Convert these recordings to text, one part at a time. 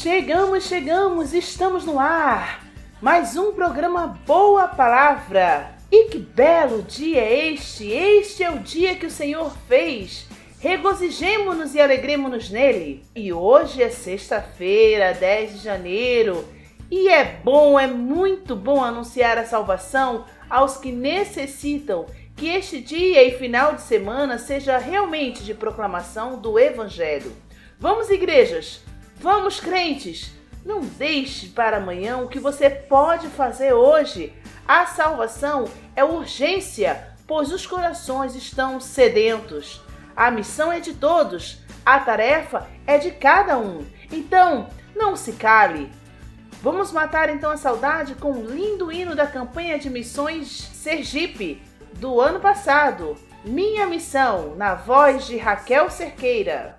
Chegamos, chegamos, estamos no ar. Mais um programa Boa Palavra. E que belo dia é este! Este é o dia que o Senhor fez. Regozijemo-nos e alegremos-nos nele. E hoje é sexta-feira, 10 de janeiro. E é bom, é muito bom anunciar a salvação aos que necessitam que este dia e final de semana seja realmente de proclamação do Evangelho. Vamos, igrejas! Vamos, crentes! Não deixe para amanhã o que você pode fazer hoje. A salvação é urgência, pois os corações estão sedentos. A missão é de todos, a tarefa é de cada um. Então, não se cale. Vamos matar então a saudade com um lindo hino da campanha de missões Sergipe do ano passado. Minha missão, na voz de Raquel Cerqueira.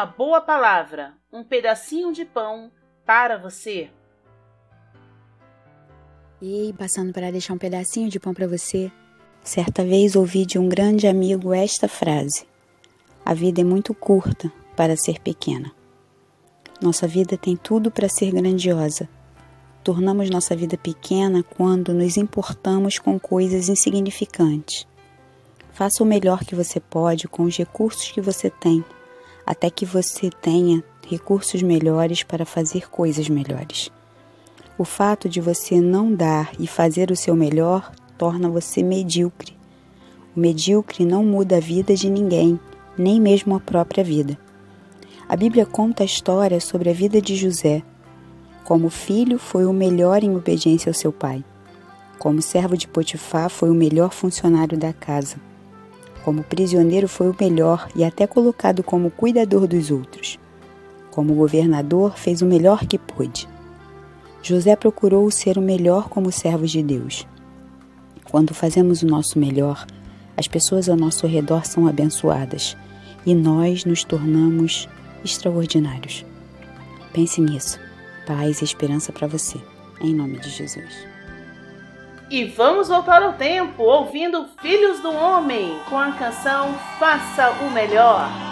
Uma boa palavra, um pedacinho de pão para você. E passando para deixar um pedacinho de pão para você, certa vez ouvi de um grande amigo esta frase: A vida é muito curta para ser pequena. Nossa vida tem tudo para ser grandiosa. Tornamos nossa vida pequena quando nos importamos com coisas insignificantes Faça o melhor que você pode com os recursos que você tem, até que você tenha recursos melhores para fazer coisas melhores. O fato de você não dar e fazer o seu melhor torna você medíocre. O medíocre não muda a vida de ninguém, nem mesmo a própria vida. A Bíblia conta a história sobre a vida de José. Como filho, foi o melhor em obediência ao seu pai. Como servo de Potifar, foi o melhor funcionário da casa. Como prisioneiro, foi o melhor e até colocado como cuidador dos outros. Como governador, fez o melhor que pôde. José procurou ser o melhor como servos de Deus. Quando fazemos o nosso melhor, as pessoas ao nosso redor são abençoadas e nós nos tornamos extraordinários. Pense nisso. Paz e esperança para você. Em nome de Jesus. E vamos voltar ao tempo ouvindo Filhos do Homem com a canção Faça o Melhor.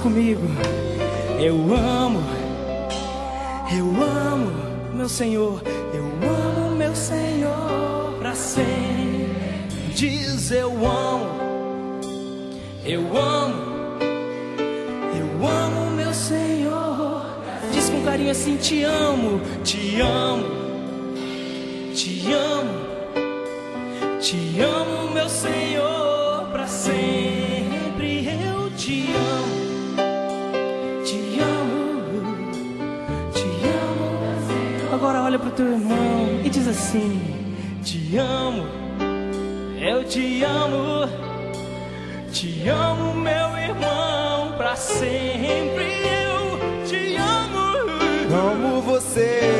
Comigo. Eu amo, eu amo meu Senhor, eu amo meu Senhor pra sempre. Diz eu amo, eu amo, eu amo meu Senhor. Diz com carinho assim: Te amo, te amo, te amo, pro teu irmão e diz assim: Te amo, eu te amo, te amo, meu irmão, pra sempre. Eu te amo, amo você.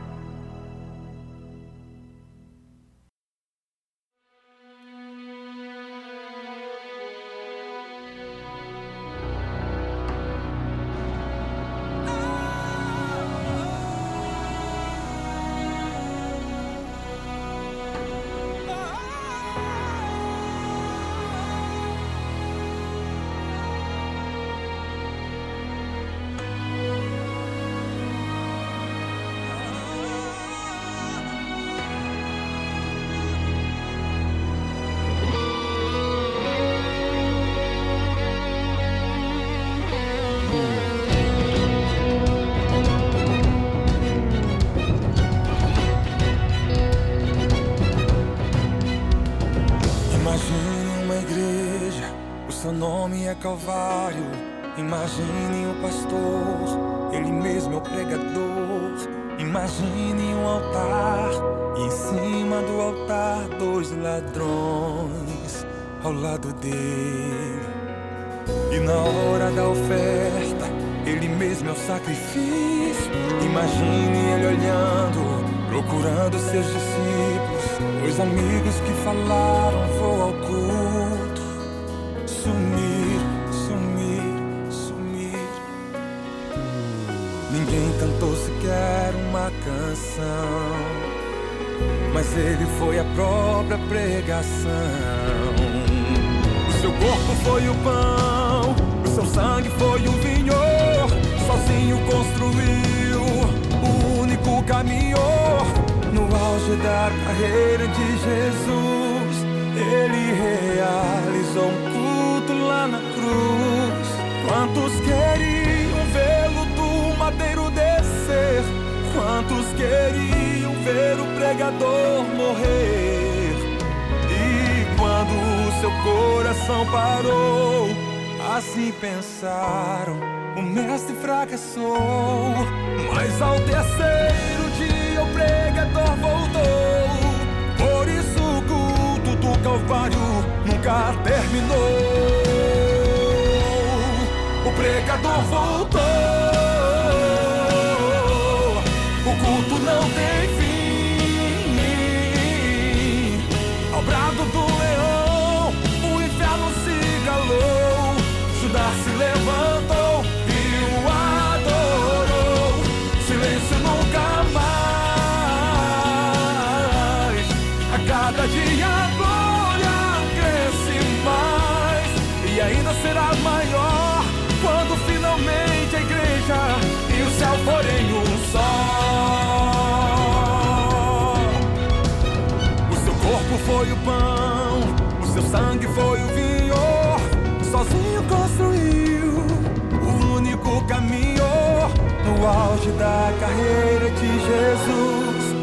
Calvário. Imagine o pastor, ele mesmo é o pregador. Imagine um altar, e em cima do altar, dois ladrões ao lado dele. E na hora da oferta, ele mesmo é o sacrifício. Imagine ele olhando, procurando seus discípulos, os amigos que falaram: vou ao cantou sequer uma canção, mas ele foi a própria pregação. O seu corpo foi o pão, o seu sangue foi o vinho. Sozinho construiu o único caminho. No auge da carreira de Jesus, ele realizou um culto lá na cruz. Quantos queriam Quantos queriam ver o pregador morrer? E quando o seu coração parou, assim pensaram: o mestre fracassou. Mas ao terceiro dia o pregador voltou. Por isso o culto do Calvário nunca terminou. O pregador voltou. Não tem fim. Ao brado do foi o pão, o seu sangue foi o vinho. Sozinho construiu o único caminho. No auge da carreira de Jesus,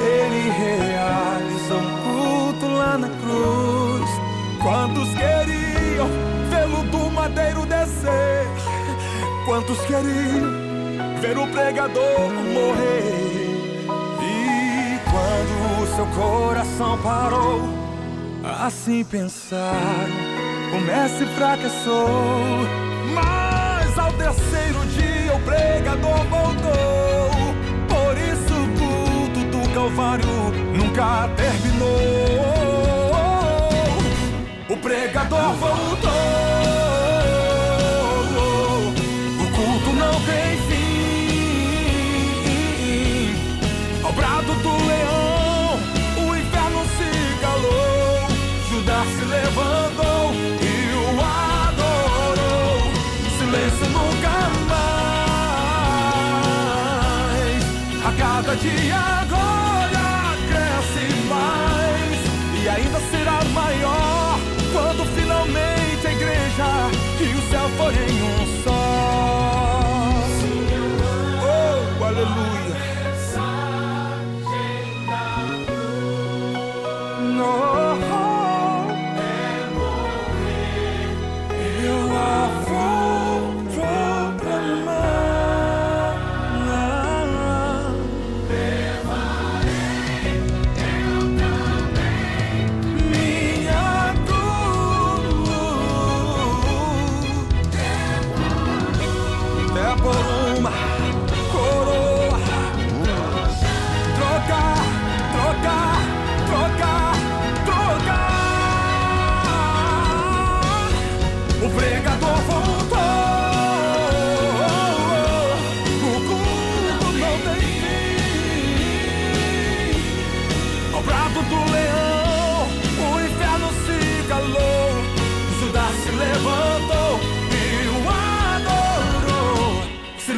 ele realizou um culto lá na cruz. Quantos queriam vê-lo do madeiro descer? Quantos queriam ver o pregador morrer? Seu coração parou, assim pensaram, o mestre fracassou. Mas ao terceiro dia o pregador voltou. Por isso o culto do Calvário nunca terminou. O pregador voltou. Cada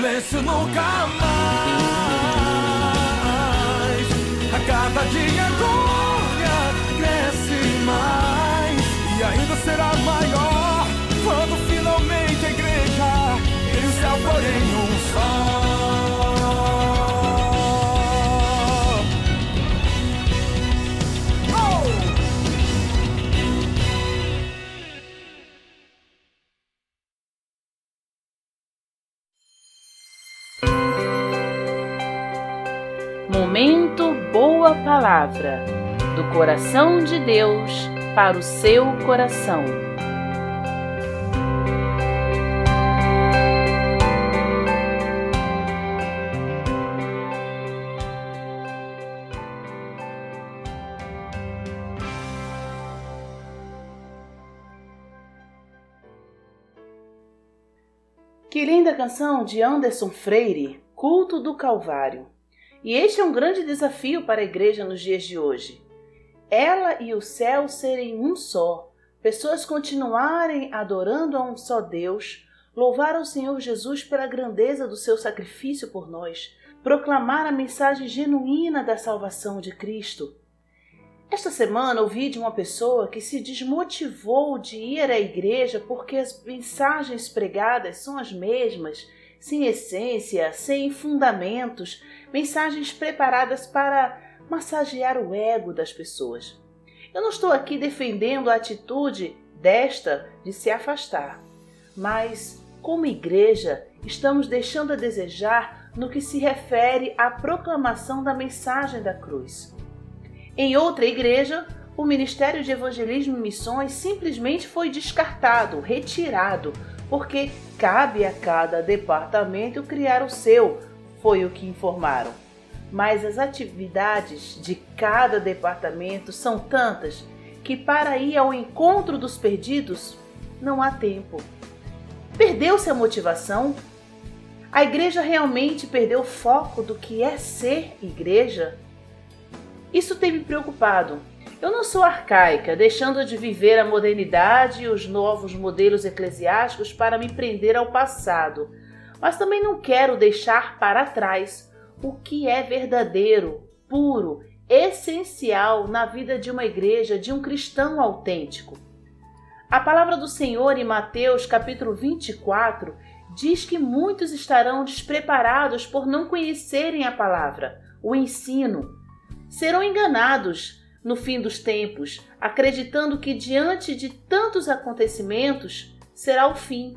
isso nunca mais. A cada dia a glória cresce mais e ainda será maior quando finalmente a igreja e o céu forem um só. Palavra do coração de Deus para o seu coração. Que linda canção de Anderson Freire, Culto do Calvário. E este é um grande desafio para a igreja nos dias de hoje. Ela e o céu serem um só, pessoas continuarem adorando a um só Deus, louvar ao Senhor Jesus pela grandeza do seu sacrifício por nós, proclamar a mensagem genuína da salvação de Cristo. Esta semana ouvi de uma pessoa que se desmotivou de ir à igreja porque as mensagens pregadas são as mesmas, sem essência, sem fundamentos, mensagens preparadas para massagear o ego das pessoas. Eu não estou aqui defendendo a atitude desta de se afastar, mas, como igreja, estamos deixando a desejar no que se refere à proclamação da mensagem da cruz. Em outra igreja, o Ministério de Evangelismo e Missões simplesmente foi descartado, retirado, porque cabe a cada departamento criar o seu, foi o que informaram. Mas as atividades de cada departamento são tantas que, para ir ao encontro dos perdidos, não há tempo. Perdeu-se a motivação? A igreja realmente perdeu o foco do que é ser igreja? Isso tem me preocupado. Eu não sou arcaica, deixando de viver a modernidade e os novos modelos eclesiásticos para me prender ao passado, mas também não quero deixar para trás o que é verdadeiro, puro, essencial na vida de uma igreja, de um cristão autêntico. A palavra do Senhor em Mateus capítulo 24 diz que muitos estarão despreparados por não conhecerem a palavra, o ensino serão enganados no fim dos tempos, acreditando que diante de tantos acontecimentos será o fim.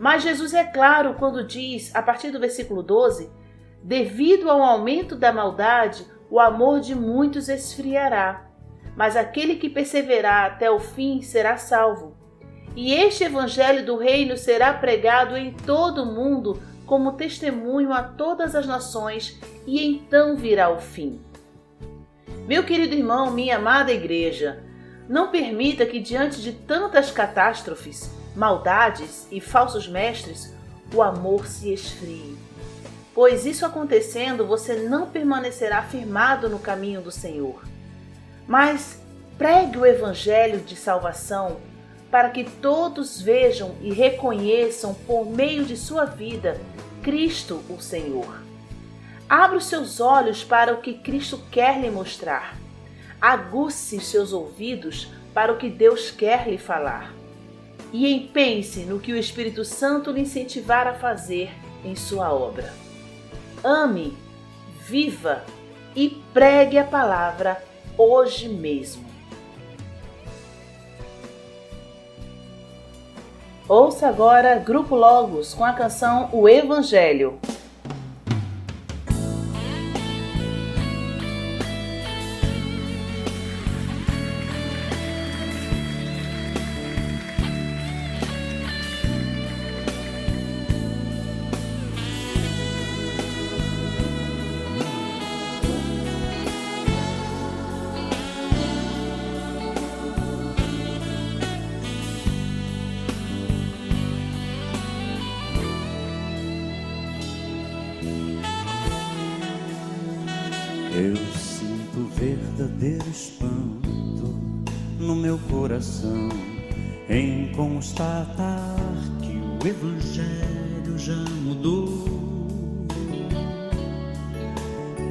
Mas Jesus é claro quando diz, a partir do versículo 12: Devido ao aumento da maldade, o amor de muitos esfriará, mas aquele que perseverar até o fim será salvo. E este evangelho do reino será pregado em todo o mundo como testemunho a todas as nações, e então virá o fim. Meu querido irmão, minha amada igreja, não permita que diante de tantas catástrofes, maldades e falsos mestres, o amor se esfrie. Pois isso acontecendo, você não permanecerá firmado no caminho do Senhor. Mas pregue o evangelho de salvação para que todos vejam e reconheçam por meio de sua vida Cristo, o Senhor. Abra os seus olhos para o que Cristo quer lhe mostrar. Aguce seus ouvidos para o que Deus quer lhe falar. E empenhe-se no que o Espírito Santo lhe incentivar a fazer em sua obra. Ame, viva e pregue a palavra hoje mesmo. Ouça agora Grupo Logos com a canção O Evangelho. coração em constatar que o Evangelho já mudou.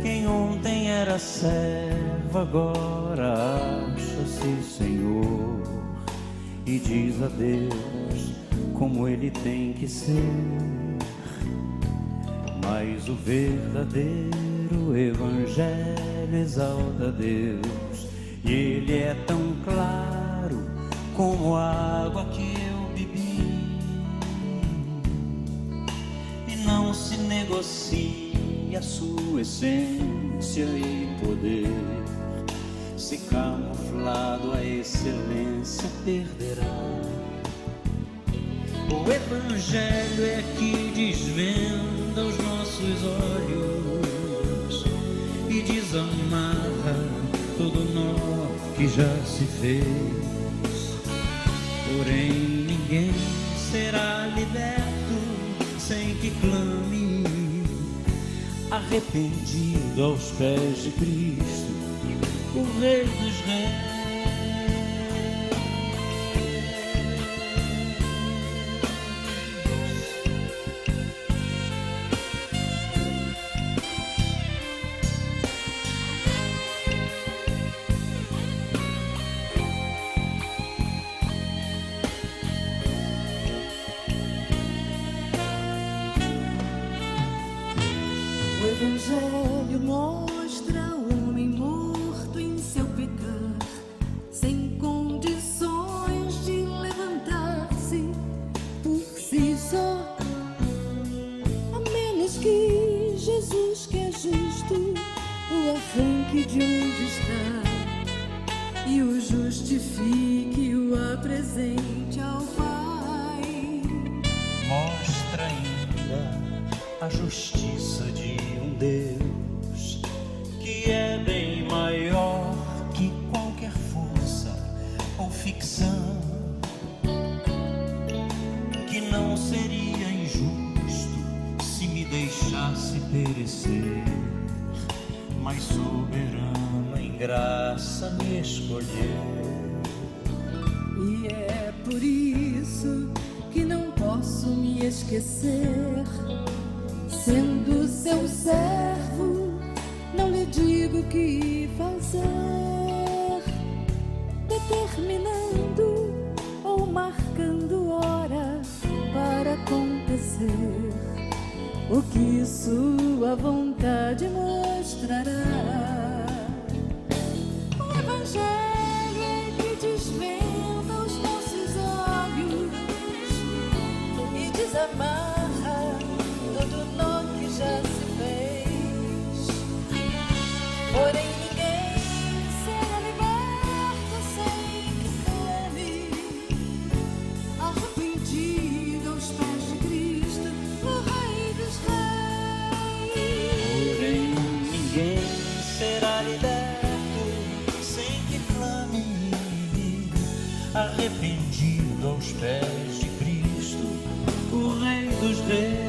Quem ontem era servo agora acha-se Senhor e diz a Deus como ele tem que ser. Mas o verdadeiro Evangelho exalta Deus e ele é tão claro como a água que eu bebi e não se negocia sua essência e poder. Se camuflado a excelência perderá. O Evangelho é que desvenda os nossos olhos e desamarra todo nó que já se fez. Porém, ninguém será liberto sem que clame, arrependido aos pés de Cristo, o Rei dos Reis. Evangelho mostra o homem morto em seu pecar, sem condições de levantar-se por si só. A menos que Jesus, que é justo, o arranque de onde está e o justifique, o apresente a justiça de um Deus que é bem maior que qualquer força ou ficção, que não seria injusto se me deixasse perecer, mas soberano em graça me escolheu. E é por isso que não posso me esquecer. Sendo seu servo, não lhe digo que fazer. Determinando ou marcando hora para acontecer o que sua vontade mostrará. Arrependido aos pés de Cristo, o Rei dos Reis.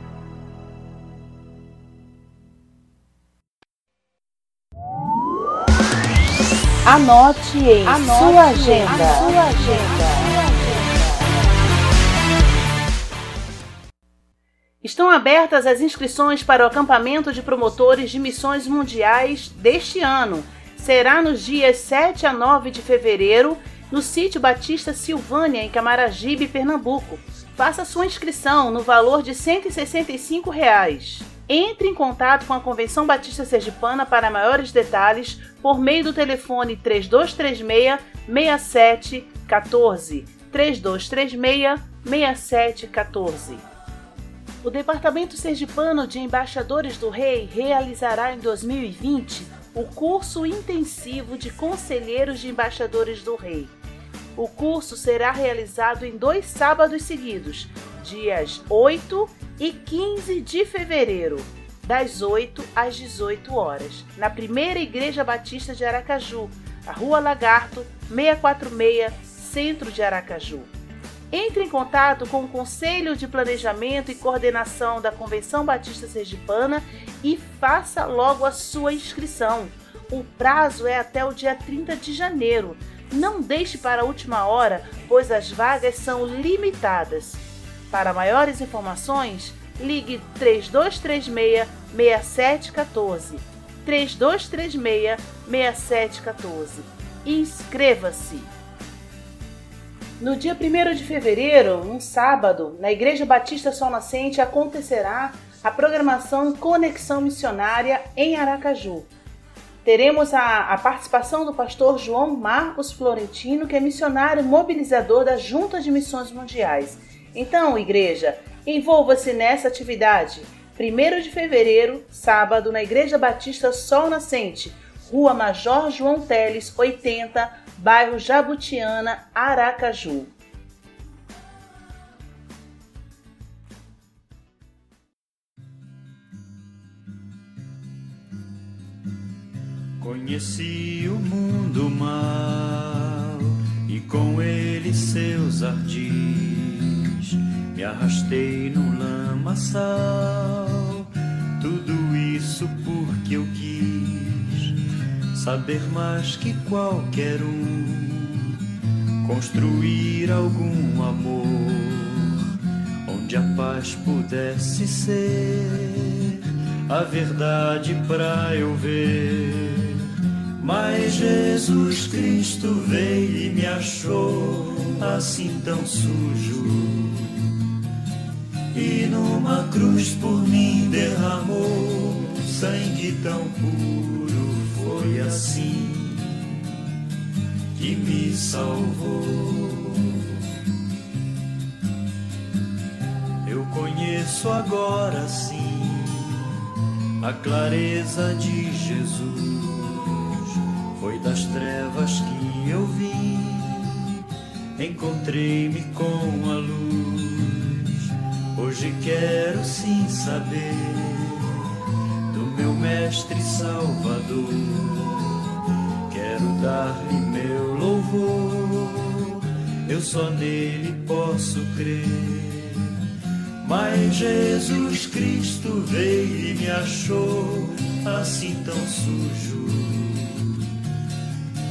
Anote em sua agenda. sua agenda. Estão abertas as inscrições para o acampamento de promotores de missões mundiais deste ano. Será nos dias 7 a 9 de fevereiro, no sítio Batista Silvânia, em Camaragibe, Pernambuco. Faça sua inscrição no valor de 165 reais. Entre em contato com a Convenção Batista Sergipana para maiores detalhes por meio do telefone 3236 6714. 3236 6714. O Departamento Sergipano de Embaixadores do Rei realizará em 2020 o curso intensivo de Conselheiros de Embaixadores do Rei. O curso será realizado em dois sábados seguidos, dias 8 e 15 de fevereiro, das 8 às 18 horas, na Primeira Igreja Batista de Aracaju, a Rua Lagarto, 646, Centro de Aracaju. Entre em contato com o Conselho de Planejamento e Coordenação da Convenção Batista Sergipana e faça logo a sua inscrição. O prazo é até o dia 30 de janeiro. Não deixe para a última hora, pois as vagas são limitadas. Para maiores informações, ligue 3236 6714. 3236 6714. Inscreva-se! No dia 1 de fevereiro, um sábado, na Igreja Batista Sol Nascente acontecerá a programação Conexão Missionária em Aracaju. Teremos a, a, participação do pastor João Marcos Florentino, que é missionário mobilizador da Junta de Missões Mundiais. Então, igreja, envolva-se nessa atividade. 1 de fevereiro, sábado, na Igreja Batista Sol Nascente, Rua Major João Teles, 80, bairro Jabutiana, Aracaju. Conheci o mundo mal e com ele seus ardis. Me arrastei num lamaçal, tudo isso porque eu quis saber mais que qualquer um, construir algum amor onde a paz pudesse ser a verdade para eu ver. Mas Jesus Cristo veio e me achou assim tão sujo. E numa cruz por mim derramou sangue tão puro foi assim que me salvou. Eu conheço agora sim a clareza de Jesus. Foi das trevas que eu vim, encontrei-me com a luz. Hoje quero sim saber meu mestre salvador. Quero dar-lhe meu louvor, eu só nele posso crer. Mas Jesus Cristo veio e me achou assim tão sujo.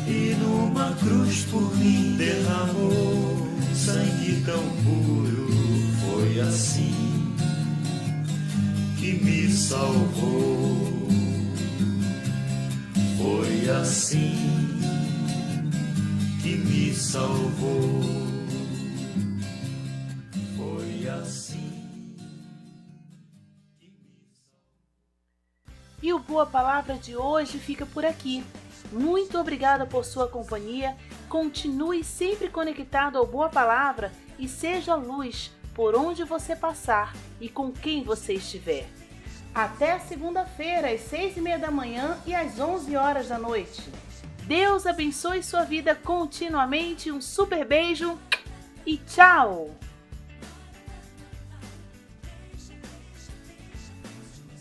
E numa cruz por mim derramou sangue tão puro. Assim que me salvou. Foi assim que me salvou. Foi assim. Que me salvou. E o Boa Palavra de hoje fica por aqui. Muito obrigada por sua companhia. Continue sempre conectado ao Boa Palavra e seja luz por onde você passar e com quem você estiver. Até segunda-feira, às seis e meia da manhã e às onze horas da noite. Deus abençoe sua vida continuamente. Um super beijo e tchau!